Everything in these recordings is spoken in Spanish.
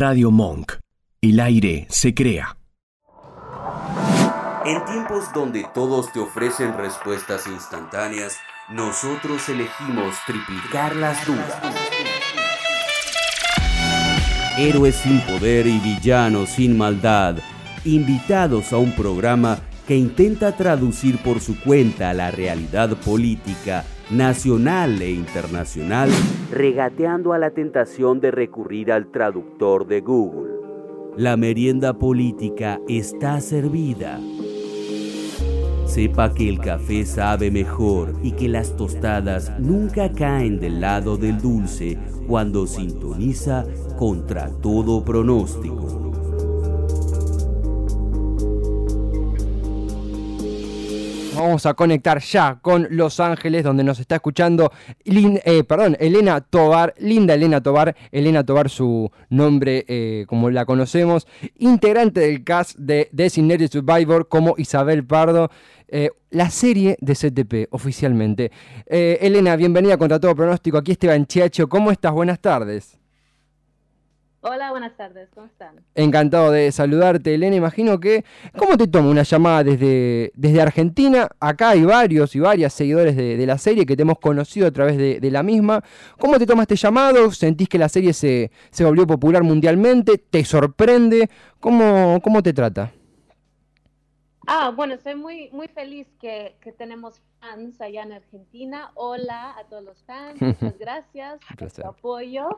Radio Monk. El aire se crea. En tiempos donde todos te ofrecen respuestas instantáneas, nosotros elegimos triplicar las dudas. Héroes sin poder y villanos sin maldad, invitados a un programa que intenta traducir por su cuenta la realidad política nacional e internacional, regateando a la tentación de recurrir al traductor de Google. La merienda política está servida. Sepa que el café sabe mejor y que las tostadas nunca caen del lado del dulce cuando sintoniza contra todo pronóstico. Vamos a conectar ya con Los Ángeles, donde nos está escuchando eh, perdón, Elena Tobar, linda Elena Tobar, Elena Tobar su nombre eh, como la conocemos, integrante del cast de Designated Survivor como Isabel Pardo. Eh, la serie de CTP oficialmente. Elena, bienvenida contra todo pronóstico. Aquí Esteban Chiacho. ¿Cómo estás? Buenas tardes. Hola, buenas tardes, ¿cómo están? Encantado de saludarte, Elena. Imagino que, ¿cómo te toma una llamada desde, desde Argentina? Acá hay varios y varias seguidores de, la serie que te hemos conocido a través de, la misma. ¿Cómo te toma este llamado? ¿Sentís que la serie se, volvió popular mundialmente? ¿Te sorprende? ¿Cómo, cómo te trata? Ah, bueno, estoy muy, muy feliz que, tenemos fans allá en Argentina. Hola a todos los fans, muchas gracias por su apoyo.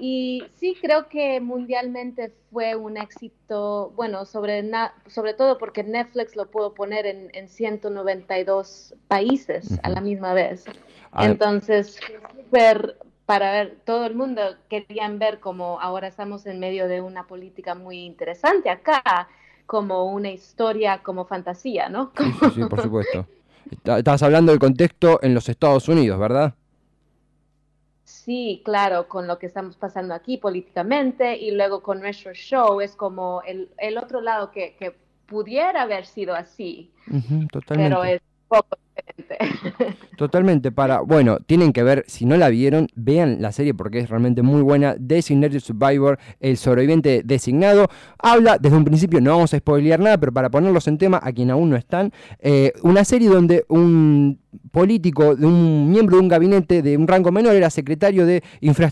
Y sí, creo que mundialmente fue un éxito, bueno, sobre, sobre todo porque Netflix lo pudo poner en, en 192 países a la misma vez. Ah. Entonces, para ver, todo el mundo querían ver como ahora estamos en medio de una política muy interesante acá, como una historia, como fantasía, ¿no? Sí, sí, por supuesto. Estabas hablando del contexto en los Estados Unidos, ¿verdad? Sí, claro, con lo que estamos pasando aquí políticamente y luego con nuestro show es como el, el otro lado que, que, pudiera haber sido así, pero es poco Totalmente, para, bueno, tienen que ver, si no la vieron, vean la serie porque es realmente muy buena. Designated Survivor, el sobreviviente designado, habla desde un principio, no vamos a spoilear nada, pero para ponerlos en tema, a quien aún no están, eh, una serie donde un político, de un miembro de un gabinete de un rango menor, era secretario de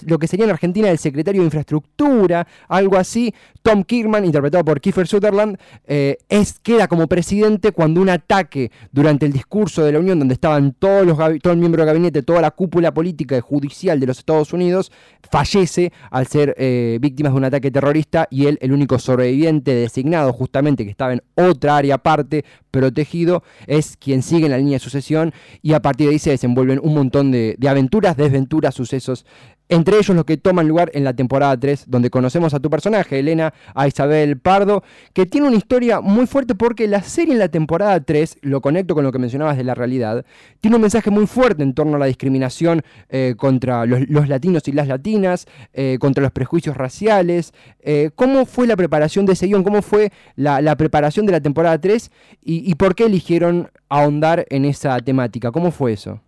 lo que sería en Argentina el secretario de infraestructura, algo así. Tom Kirkman, interpretado por Kiefer Sutherland, eh, es, queda como presidente cuando un ataque durante el discurso de la Unión, donde estaban todos los todo el del gabinete, toda la cúpula política y judicial de los Estados Unidos, fallece al ser eh, víctima de un ataque terrorista y él, el único sobreviviente designado justamente que estaba en otra área aparte, protegido, es quien sigue en la línea de sucesión y a partir de ahí se desenvuelven un montón de, aventuras, desventuras, sucesos entre ellos los que toman lugar en la temporada 3, donde conocemos a tu personaje, Elena, a Isabel Pardo, que tiene una historia muy fuerte porque la serie en la temporada 3, lo conecto con lo que mencionabas de la realidad, tiene un mensaje muy fuerte en torno a la discriminación eh, contra los, latinos y las latinas, eh, contra los prejuicios raciales. Eh, ¿Cómo fue la preparación de ese guion? ¿Cómo fue la, preparación de la temporada 3? Y, ¿Y por qué eligieron ahondar en esa temática? ¿Cómo fue eso?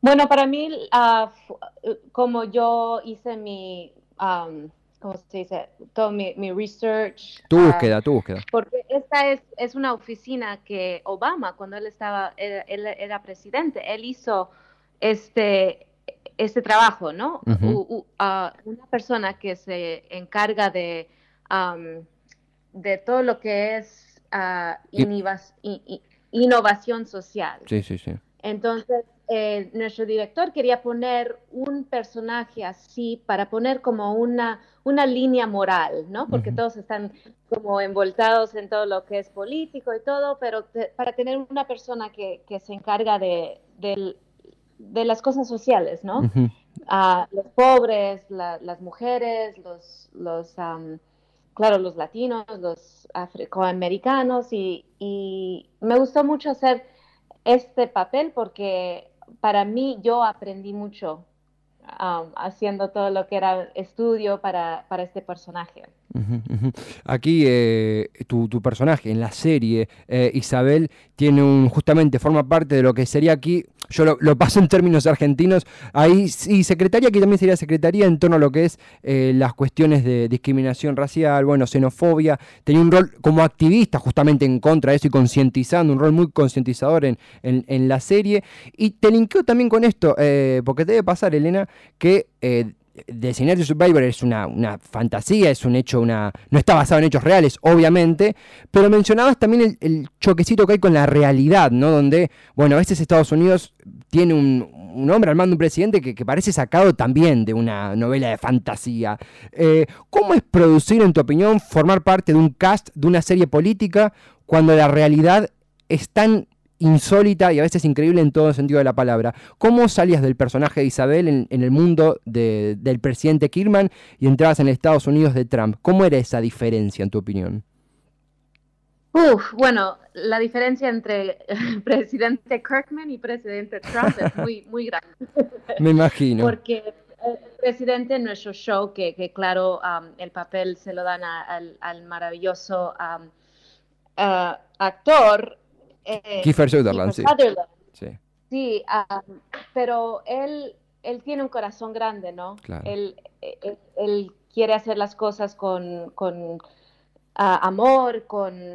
Bueno, para mí, uh, como yo hice mi, um, ¿cómo se dice? Todo mi, mi research. Tu búsqueda, tu búsqueda. Porque esta es, es una oficina que Obama, cuando él estaba, él, era presidente, él hizo este, este trabajo, ¿no? una persona que se encarga de, um, de todo lo que es uh, innovación social. Sí, sí, sí. Entonces, eh, nuestro director quería poner un personaje así para poner como una, una línea moral, ¿no? Porque todos están como envoltados en todo lo que es político y todo, pero para tener una persona que, que se encarga de, de, las cosas sociales, ¿no? A los pobres, las mujeres, los, los claro, los latinos, los afroamericanos y, y me gustó mucho hacer este papel porque para mí yo aprendí mucho um, haciendo todo lo que era estudio para, para este personaje. Aquí eh, tu, personaje en la serie, eh, Isabel, tiene un, justamente forma parte de lo que sería aquí, yo lo, paso en términos argentinos, ahí sí, secretaría, que también sería secretaría en torno a lo que es eh, las cuestiones de discriminación racial, bueno, xenofobia, tenía un rol como activista justamente en contra de eso y concientizando, un rol muy concientizador en, en, la serie, y te linkeo también con esto, porque te debe pasar, Elena, que Designated Survivor es una, fantasía, es un hecho, una no está basado en hechos reales, obviamente, pero mencionabas también el, choquecito que hay con la realidad, ¿no? Donde, bueno, a veces Estados Unidos tiene un, hombre al mando un presidente que, parece sacado también de una novela de fantasía. Eh, ¿Cómo es producir, en tu opinión, formar parte de un cast de una serie política cuando la realidad es tan insólita y a veces increíble en todo sentido de la palabra. ¿Cómo salías del personaje de Isabel en, el mundo del presidente Kirman y entrabas en Estados Unidos de Trump? ¿Cómo era esa diferencia en tu opinión? Uf, bueno, la diferencia entre presidente Kirkman y presidente Trump es muy, muy grande. Me imagino. Porque el presidente en nuestro show, que, claro, um, el papel se lo dan al, maravilloso um, uh, actor, eh, Kiefer Sutherland, sí. Sí, pero él, él tiene un corazón grande, ¿no? Él, él, quiere hacer las cosas con, con amor, con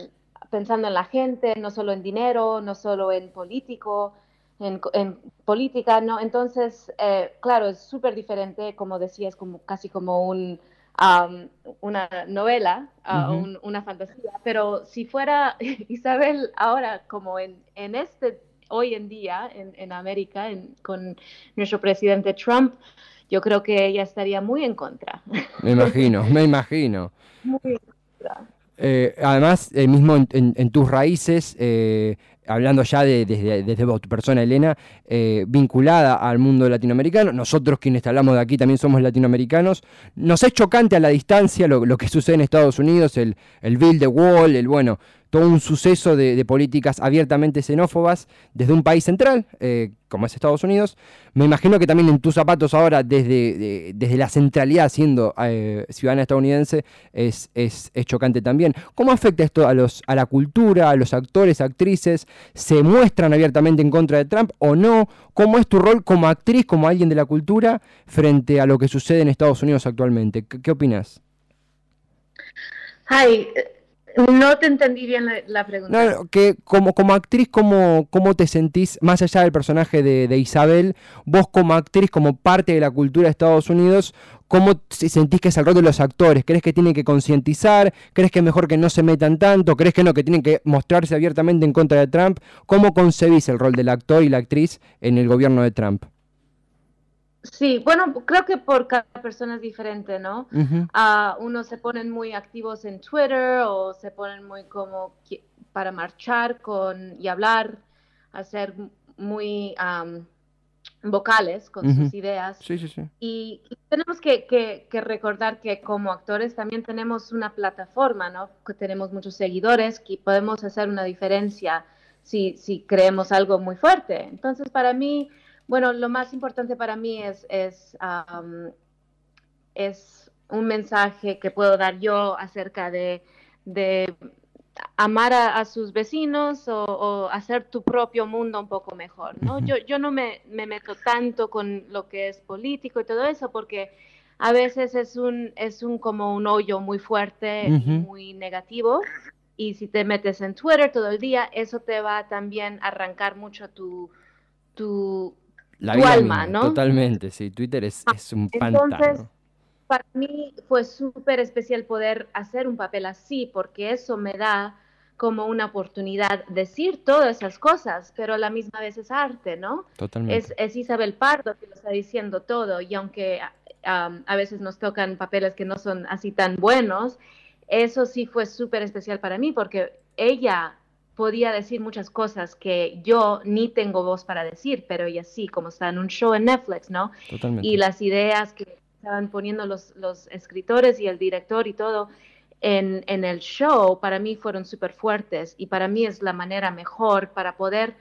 pensando en la gente, no solo en dinero, no solo en político, en, en política, ¿no? Entonces, eh, claro, es súper diferente, como decías, como casi como un una novela, una fantasía, pero si fuera Isabel ahora como en, en este, hoy en día en, en América, con nuestro presidente Trump, yo creo que ella estaría muy en contra. Me imagino, me imagino. Muy en contra. Eh, además, eh, mismo en, en, tus raíces, eh, hablando ya desde de, tu persona, Elena, eh, vinculada al mundo latinoamericano. Nosotros quienes hablamos de aquí también somos latinoamericanos. Nos es chocante a la distancia lo, que sucede en Estados Unidos, el, el Bill de Wall, el bueno, todo un suceso de, políticas abiertamente xenófobas desde un país central, eh, como es Estados Unidos. Me imagino que también en tus zapatos ahora, desde, desde la centralidad siendo eh, ciudadana estadounidense, es, es, chocante también. ¿Cómo afecta esto a, los, a la cultura, a los actores, actrices? ¿Se muestran abiertamente en contra de Trump o no? ¿Cómo es tu rol como actriz, como alguien de la cultura, frente a lo que sucede en Estados Unidos actualmente? ¿Qué, qué opinas? Hi, no te entendí bien la, pregunta. No, que como, como actriz, ¿cómo, ¿cómo te sentís, más allá del personaje de, Isabel, vos como actriz, como parte de la cultura de Estados Unidos, ¿cómo sentís que es el rol de los actores? ¿Crees que tienen que concientizar? ¿Crees que es mejor que no se metan tanto? ¿Crees que no, que tienen que mostrarse abiertamente en contra de Trump? ¿Cómo concebís el rol del actor y la actriz en el gobierno de Trump? Sí, bueno, creo que por cada persona es diferente, ¿no? Uh unos se ponen muy activos en Twitter o se ponen muy como para marchar con y hablar, hacer muy vocales con sus ideas. Sí, sí, sí. Y, tenemos que, que, que, recordar que como actores también tenemos una plataforma, ¿no? Que tenemos muchos seguidores, que podemos hacer una diferencia si, si creemos algo muy fuerte. Entonces, para mí bueno, lo más importante para mí es, es, es un mensaje que puedo dar yo acerca de, de amar a, sus vecinos o, hacer tu propio mundo un poco mejor, ¿no? Yo, yo no me, me, meto tanto con lo que es político y todo eso porque a veces es un, es un como un hoyo muy fuerte y muy negativo y si te metes en Twitter todo el día, eso te va también a arrancar mucho tu, tu la tu alma, ¿no? Totalmente, sí, Twitter es, ah, es un Entonces, para mí fue súper especial poder hacer un papel así, porque eso me da como una oportunidad decir todas esas cosas, pero a la misma vez es arte, ¿no? Totalmente. Es, Isabel Pardo que lo está diciendo todo, y aunque a veces nos tocan papeles que no son así tan buenos, eso sí fue súper especial para mí, porque ella podía decir muchas cosas que yo ni tengo voz para decir, pero ella sí, como está en un show en Netflix, ¿no? Totalmente. Y las ideas que estaban poniendo los, los escritores y el director y todo en, en el show, para mí fueron súper fuertes y para mí es la manera mejor para poder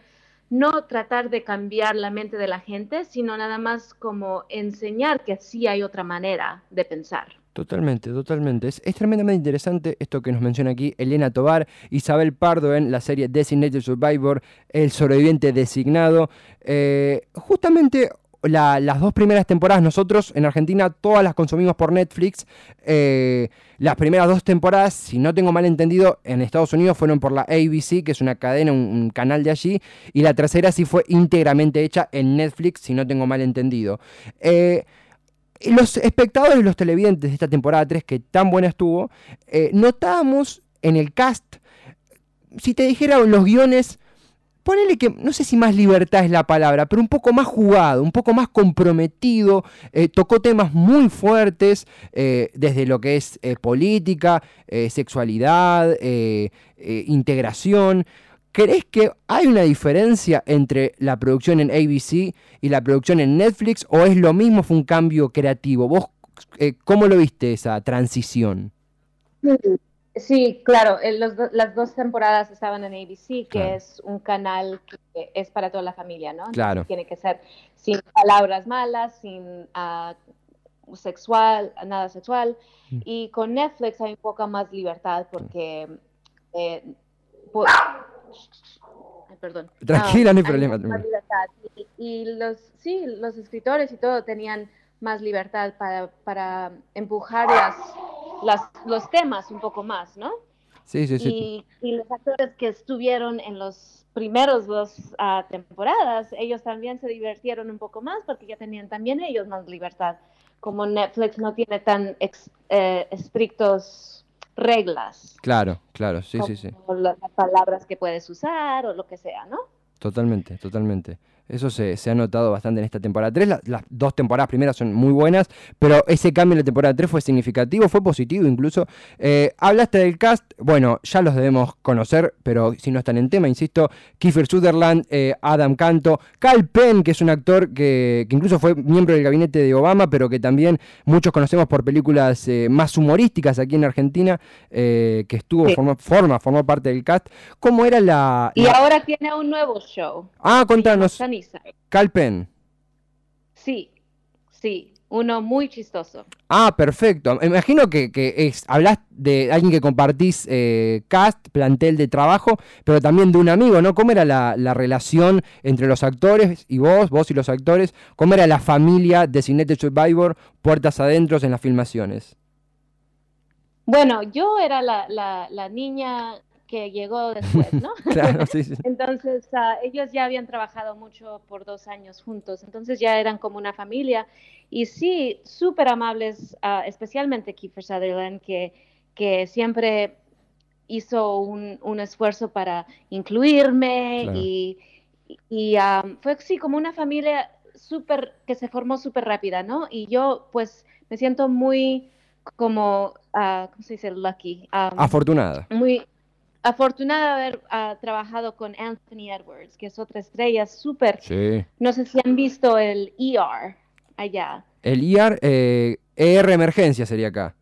no tratar de cambiar la mente de la gente, sino nada más como enseñar que sí hay otra manera de pensar. Totalmente, totalmente. Es, tremendamente interesante esto que nos menciona aquí Elena Tobar, Isabel Pardo en la serie Designated Survivor, El sobreviviente designado. Eh, justamente las dos primeras temporadas nosotros en Argentina todas las consumimos por Netflix. Eh, las primeras dos temporadas, si no tengo mal entendido, en Estados Unidos fueron por la ABC, que es una cadena, un, canal de allí. Y la tercera sí fue íntegramente hecha en Netflix, si no tengo mal entendido. Eh, los espectadores los televidentes de esta temporada 3, que tan buena estuvo, eh, notábamos en el cast, si te dijera los guiones, ponele que, no sé si más libertad es la palabra, pero un poco más jugado, un poco más comprometido, eh, tocó temas muy fuertes, eh, desde lo que es política, sexualidad, integración. ¿Crees que hay una diferencia entre la producción en ABC y la producción en Netflix o es lo mismo, fue un cambio creativo? ¿Vos eh, cómo lo viste esa transición? Sí, claro, las dos temporadas estaban en ABC, que es un canal que es para toda la familia, ¿no? Claro. Tiene que ser sin palabras malas, sin uh, sexual, nada sexual. Mm. Y con Netflix hay un poco más libertad porque eh, perdón. Tranquila, no hay problema. Y, los, sí, los escritores y todo tenían más libertad para, para empujar las, las, los temas un poco más, ¿no? Sí, sí, sí. Y, los actores que estuvieron en los primeros dos uh, temporadas, ellos también se divirtieron un poco más porque ya tenían también ellos más libertad. Como Netflix no tiene tan eh, estrictos reglas. Claro, claro, sí, sí, sí. Las palabras que puedes usar o lo que sea, ¿no? Totalmente, totalmente. Eso se, ha notado bastante en esta temporada 3. las dos temporadas primeras son muy buenas, pero ese cambio en la temporada 3 fue significativo, fue positivo incluso. Eh, hablaste del cast, bueno, ya los debemos conocer, pero si no están en tema, insisto, Kiefer Sutherland, eh, Adam Canto, Cal Penn, que es un actor que, incluso fue miembro del gabinete de Obama, pero que también muchos conocemos por películas eh, más humorísticas aquí en Argentina, que estuvo, formó, forma, formó parte del cast. ¿Cómo era la, Y ahora tiene un nuevo show. Ah, contanos. Calpen. Sí, sí, uno muy chistoso. Ah, perfecto. Me imagino que, es, hablas de alguien que compartís eh, cast, plantel de trabajo, pero también de un amigo, ¿no? ¿Cómo era la, relación entre los actores y vos, vos y los actores? ¿Cómo era la familia de Cinete Survivor, puertas adentro en las filmaciones? Bueno, yo era la, la niña que llegó después, ¿no? claro, sí, sí. Entonces, ah, ellos ya habían trabajado mucho por dos años juntos, entonces ya eran como una familia. Y sí, súper amables, ah, especialmente Kiefer Sutherland, que, que siempre hizo un, un esfuerzo para incluirme y, y ah, fue así como una familia súper, que se formó súper rápida, ¿no? Y yo pues me siento muy como, ¿cómo se dice? Lucky. Afortunada. Muy, afortunada de haber ah, trabajado con Anthony Edwards, que es otra estrella súper. Sí. No sé si han visto el ER allá. El ER, eh, ER Emergencia sería acá.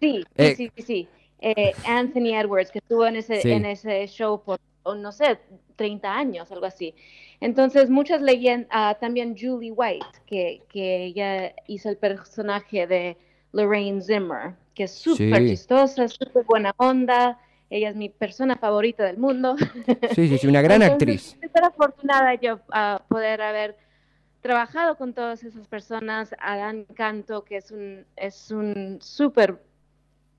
Sí, sí, eh, sí, sí. Eh, Anthony Edwards, que estuvo en ese, en ese show por, oh, no sé, 30 años, algo así. Entonces, muchas leyendas, ah, también Julie White, que, que ella hizo el personaje de Lorraine Zimmer, que es súper chistosa, súper buena onda. Ella es mi persona favorita del mundo. Sí, sí, sí, una gran actriz. Estoy afortunada yo a poder haber trabajado con todas esas personas. Adán Canto, que es un es un súper,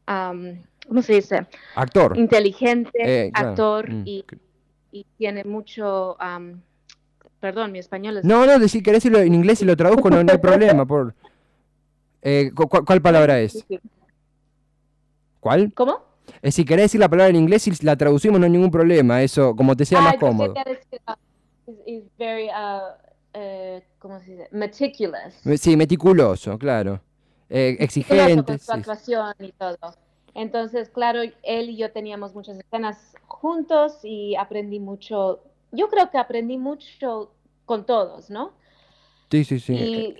¿cómo se dice? Actor. Inteligente, eh, actor mm, y, y, tiene mucho... perdón, mi español es... No, no, si querés decirlo en inglés y lo traduzco, no, hay problema. Por... Eh, ¿cuál, palabra es? ¿Cuál? ¿Cómo? Eh, si querés decir la palabra en inglés y la traducimos no hay ningún problema, eso como te sea más cómodo. Uh, very, uh, uh, ¿cómo se dice? Meticulous. Sí, meticuloso, claro. Eh, exigente. Con su actuación y todo. Entonces, claro, él y yo teníamos muchas escenas juntos y aprendí mucho. Yo creo que aprendí mucho con todos, ¿no? Sí, sí, sí. Y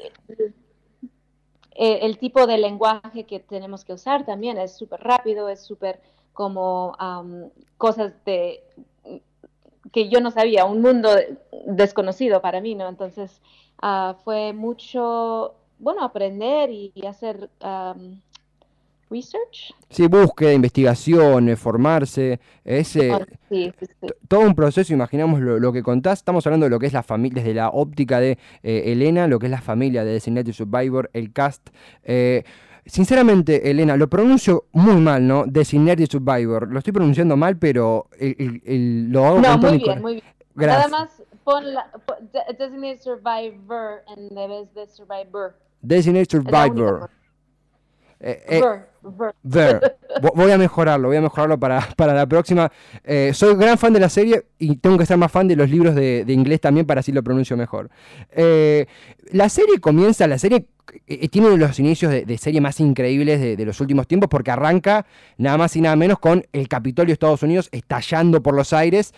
eh, el tipo de lenguaje que tenemos que usar también es súper rápido, es súper como cosas de que yo no sabía, un mundo desconocido para mí, ¿no? Entonces uh, fue mucho, bueno, aprender y, hacer um, research. Sí, búsqueda, investigación, formarse, es ah, todo un proceso, imaginamos lo, que contás, estamos hablando de lo que es la familia, desde la óptica de eh, Elena, lo que es la familia de Designated Survivor, el cast. Eh, Sinceramente, Elena, lo pronuncio muy mal, ¿no? Designated Survivor. Lo estoy pronunciando mal, pero el, lo hago No, muy bien, muy bien. Nada más pon, la, Designated Survivor en vez de Survivor. Designated Survivor. Eh, eh, ver, Voy a mejorarlo, voy a mejorarlo para, para la próxima. Eh, soy gran fan de la serie y tengo que ser más fan de los libros de, inglés también para así lo pronuncio mejor. la serie comienza, la serie tiene uno de los inicios de, serie más increíbles de, de, los últimos tiempos porque arranca nada más y nada menos con el Capitolio de Estados Unidos estallando por los aires.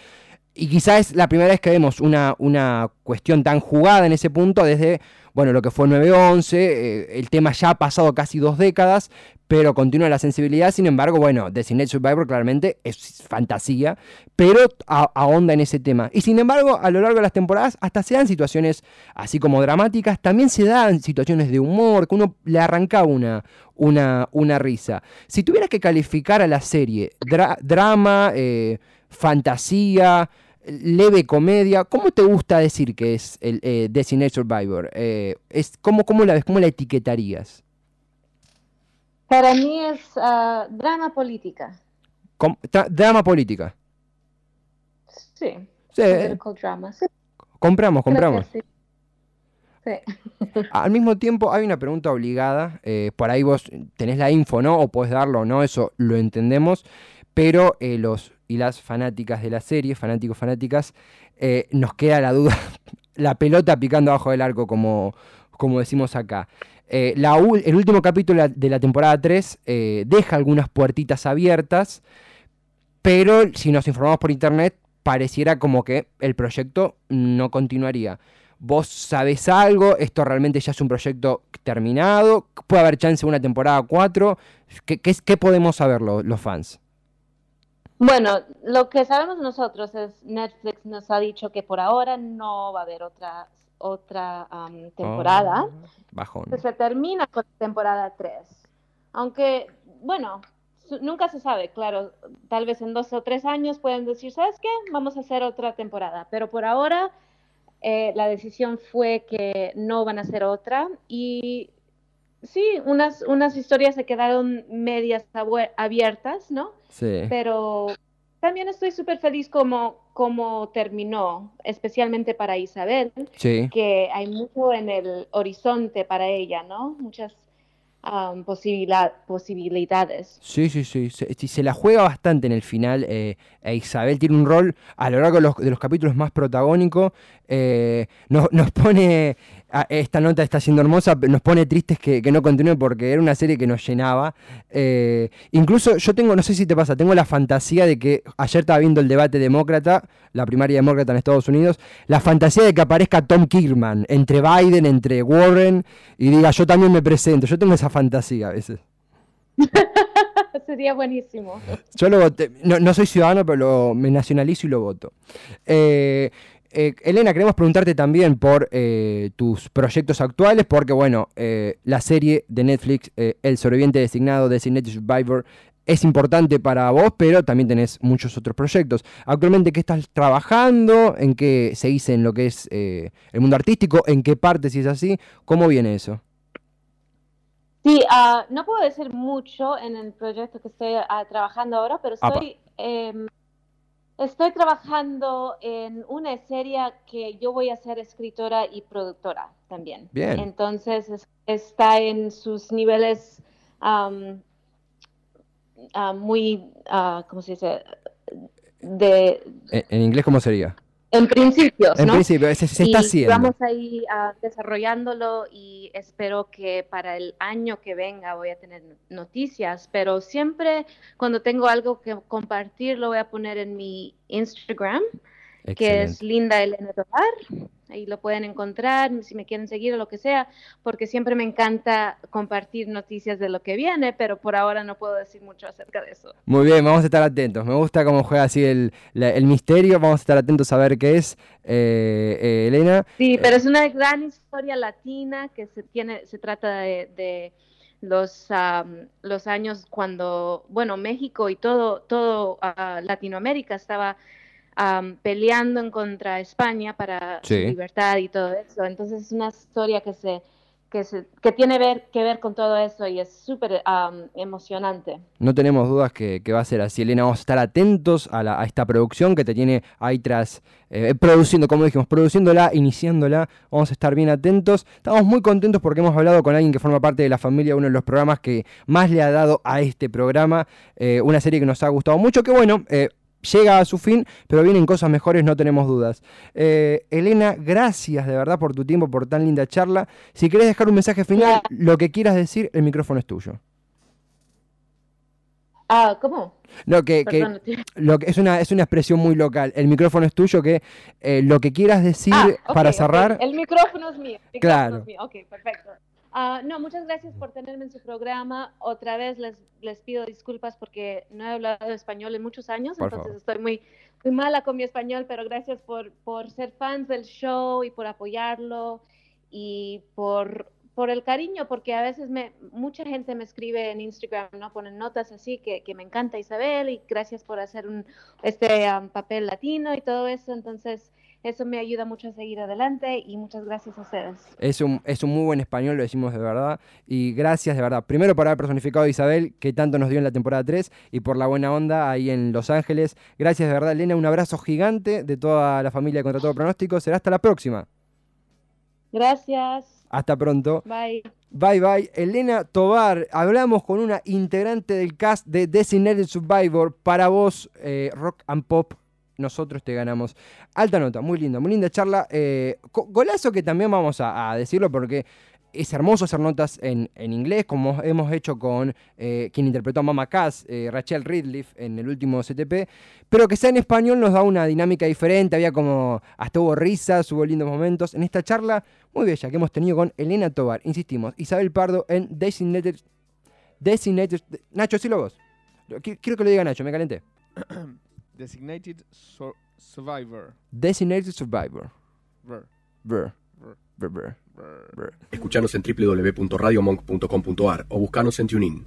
Y quizás es la primera vez que vemos una, una cuestión tan jugada en ese punto desde bueno, lo que fue 9-11, eh, el tema ya ha pasado casi dos décadas, pero continúa la sensibilidad, sin embargo, bueno, Designated Survivor claramente es fantasía, pero ahonda en ese tema. Y sin embargo, a lo largo de las temporadas hasta se dan situaciones así como dramáticas, también se dan situaciones de humor, que uno le arranca una, una, risa. Si tuvieras que calificar a la serie, drama, eh, fantasía, leve comedia. ¿Cómo te gusta decir que es el eh, Designated Survivor? Eh, es, ¿cómo, cómo, la ves? ¿Cómo la etiquetarías? Para mí es ah, drama política. ¿Drama política? Sí. sí. Drama, Compramos, compramos. Sí. Al mismo tiempo, hay una pregunta obligada. Eh, por ahí vos tenés la info, ¿no? O podés darlo no, eso lo entendemos. Pero eh, los y las fanáticas de la serie, fanáticos, fanáticas, eh, nos queda la duda, la pelota picando abajo del arco, como, como decimos acá. Eh, el último capítulo de la temporada 3 eh, deja algunas puertitas abiertas, pero si nos informamos por internet, pareciera como que el proyecto no continuaría. ¿Vos sabés algo? ¿Esto realmente ya es un proyecto terminado? ¿Puede haber chance de una temporada 4? ¿Qué, qué, podemos saber los fans? Bueno, lo que sabemos nosotros es Netflix nos ha dicho que por ahora no va a haber otra otra temporada. Oh, Se termina con temporada 3. Aunque, bueno, nunca se sabe, claro, tal vez en dos o tres años pueden decir, ¿sabes qué? Vamos a hacer otra temporada. Pero por ahora eh, la decisión fue que no van a hacer otra y sí, unas, unas historias se quedaron medias abiertas, ¿no? Sí. Pero también estoy súper feliz como, como terminó, especialmente para Isabel, sí. que hay mucho en el horizonte para ella, ¿no? Muchas posibilidades. Sí, sí, sí. Se, se, la juega bastante en el final. Eh, e Isabel tiene un rol a lo largo de los, de los capítulos más protagónico. Eh, nos, nos, pone. esta nota está siendo hermosa, nos pone tristes que, que, no continúe porque era una serie que nos llenaba. Eh, incluso yo tengo, no sé si te pasa, tengo la fantasía de que ayer estaba viendo el debate demócrata, la primaria demócrata en Estados Unidos, la fantasía de que aparezca Tom Kirkman entre Biden, entre Warren y diga yo también me presento. Yo tengo esa fantasía a veces. Sería buenísimo. Yo lo voté. No, soy ciudadano, pero me nacionalizo y lo voto. Eh, eh, Elena, queremos preguntarte también por eh, tus proyectos actuales, porque bueno, la serie de Netflix, El sobreviviente designado, Designated Survivor, es importante para vos, pero también tenés muchos otros proyectos. Actualmente, ¿qué estás trabajando? ¿En qué se dice en lo que es el mundo artístico? ¿En qué parte, si es así? ¿Cómo viene eso? Sí, uh, no puedo decir mucho en el proyecto que estoy uh, trabajando ahora, pero estoy, eh, estoy trabajando en una serie que yo voy a ser escritora y productora también. Bien. Entonces es, está en sus niveles um, uh, muy, ¿cómo se dice? De, ¿En inglés cómo sería? En principio, en principio, se, está haciendo. Vamos ahí uh, desarrollándolo y espero que para el año que venga voy a tener noticias, pero siempre cuando tengo algo que compartir lo voy a poner en mi Instagram que es Linda Elena Tobar. Ahí lo pueden encontrar si me quieren seguir o lo que sea, porque siempre me encanta compartir noticias de lo que viene, pero por ahora no puedo decir mucho acerca de eso. Muy bien, vamos a estar atentos. Me gusta cómo juega así el, el misterio. Vamos a estar atentos a ver qué es, eh, eh, Elena. Sí, pero es una gran historia latina que se, tiene, se trata de, los, los años cuando, bueno, México y todo, todo uh, Latinoamérica estaba peleando en contra de España para libertad y todo eso. Entonces es una historia que se que, se, que tiene ver, que ver con todo eso y es súper emocionante. No tenemos dudas que, va a ser así, Elena. Vamos a estar atentos a, esta producción que te tiene ahí tras, eh, produciendo, como dijimos, produciéndola, iniciándola. Vamos a estar bien atentos. Estamos muy contentos porque hemos hablado con alguien que forma parte de la familia, uno de los programas que más le ha dado a este programa. Eh, una serie que nos ha gustado mucho, que bueno, eh, llega a su fin, pero vienen cosas mejores, no tenemos dudas. Eh, Elena, gracias de verdad por tu tiempo, por tan linda charla. Si querés dejar un mensaje final, lo que quieras decir, el micrófono es tuyo. Ah, ¿cómo? No, que, lo que es una es una expresión muy local. El micrófono es tuyo, que eh, lo que quieras decir ah, para cerrar. El micrófono es mío. claro. Es mío. Ok, perfecto. Ah, no, muchas gracias por tenerme en su programa. Otra vez les, les pido disculpas porque no he hablado español en muchos años, entonces estoy muy, muy mala con mi español, pero gracias por, por ser fans del show y por apoyarlo y por, por el cariño, porque a veces me, mucha gente me escribe en Instagram, ¿no? Ponen notas así que, que me encanta Isabel y gracias por hacer un, este um, papel latino y todo eso. Entonces, eso me ayuda mucho a seguir adelante y muchas gracias a ustedes. Es un, es un muy buen español, lo decimos de verdad. Y gracias de verdad. Primero por haber personificado a Isabel, que tanto nos dio en la temporada 3, y por la buena onda ahí en Los Ángeles. Gracias de verdad, Elena. Un abrazo gigante de toda la familia contra todo pronóstico. Será hasta la próxima. Gracias. Hasta pronto. Bye. Bye bye. Elena Tobar, hablamos con una integrante del cast de Designated Survivor para vos, eh, Rock and Pop nosotros te ganamos. Alta nota, muy linda, muy linda charla. Eh, golazo que también vamos a, decirlo porque es hermoso hacer notas en, inglés, como hemos hecho con eh, quien interpretó a Mama Cass, eh, Rachel Ridliff, en el último CTP, pero que sea en español nos da una dinámica diferente, había como, hasta hubo risas, hubo lindos momentos. En esta charla muy bella que hemos tenido con Elena Tobar, insistimos, Isabel Pardo en Designated... Designated Nacho, sí lo vos. Quiero que lo diga Nacho, me calenté. Designated Survivor. Designated Survivor. Ver. Ver. Ver. Escuchanos en www.radiomonk.com.ar o buscanos en TuneIn.